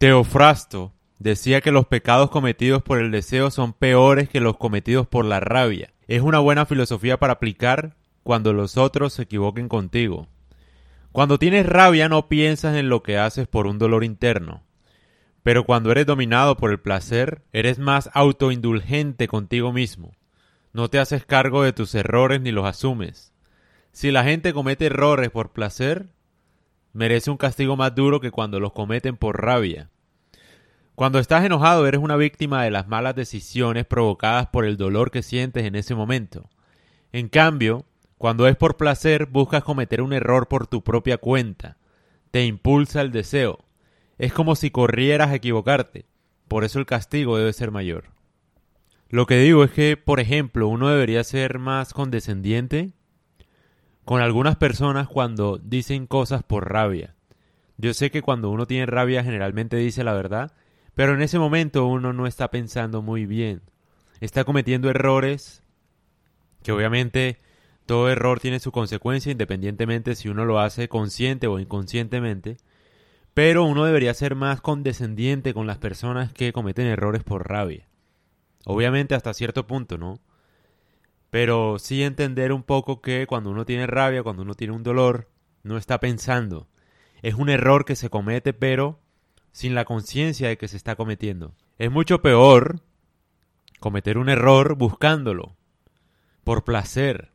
Teofrasto decía que los pecados cometidos por el deseo son peores que los cometidos por la rabia. Es una buena filosofía para aplicar cuando los otros se equivoquen contigo. Cuando tienes rabia no piensas en lo que haces por un dolor interno. Pero cuando eres dominado por el placer, eres más autoindulgente contigo mismo. No te haces cargo de tus errores ni los asumes. Si la gente comete errores por placer, merece un castigo más duro que cuando los cometen por rabia. Cuando estás enojado eres una víctima de las malas decisiones provocadas por el dolor que sientes en ese momento. En cambio, cuando es por placer buscas cometer un error por tu propia cuenta. Te impulsa el deseo. Es como si corrieras a equivocarte. Por eso el castigo debe ser mayor. Lo que digo es que, por ejemplo, uno debería ser más condescendiente con algunas personas cuando dicen cosas por rabia. Yo sé que cuando uno tiene rabia generalmente dice la verdad, pero en ese momento uno no está pensando muy bien. Está cometiendo errores que obviamente todo error tiene su consecuencia independientemente si uno lo hace consciente o inconscientemente. Pero uno debería ser más condescendiente con las personas que cometen errores por rabia. Obviamente hasta cierto punto, ¿no? Pero sí entender un poco que cuando uno tiene rabia, cuando uno tiene un dolor, no está pensando. Es un error que se comete, pero sin la conciencia de que se está cometiendo. Es mucho peor cometer un error buscándolo, por placer,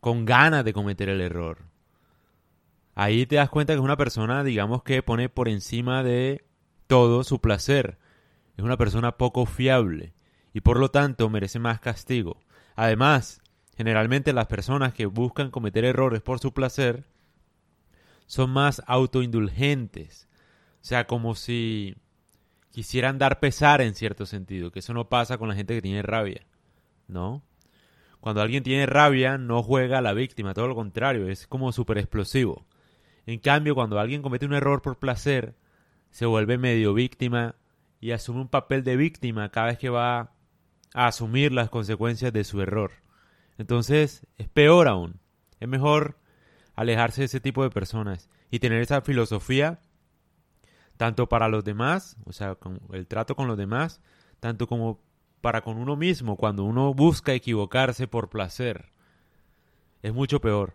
con ganas de cometer el error. Ahí te das cuenta que es una persona, digamos, que pone por encima de todo su placer. Es una persona poco fiable y por lo tanto merece más castigo. Además, generalmente las personas que buscan cometer errores por su placer son más autoindulgentes. O sea, como si quisieran dar pesar en cierto sentido, que eso no pasa con la gente que tiene rabia, ¿no? Cuando alguien tiene rabia no juega a la víctima, todo lo contrario, es como súper explosivo. En cambio, cuando alguien comete un error por placer, se vuelve medio víctima y asume un papel de víctima cada vez que va a asumir las consecuencias de su error. Entonces, es peor aún. Es mejor alejarse de ese tipo de personas y tener esa filosofía tanto para los demás, o sea, con el trato con los demás, tanto como para con uno mismo cuando uno busca equivocarse por placer. Es mucho peor.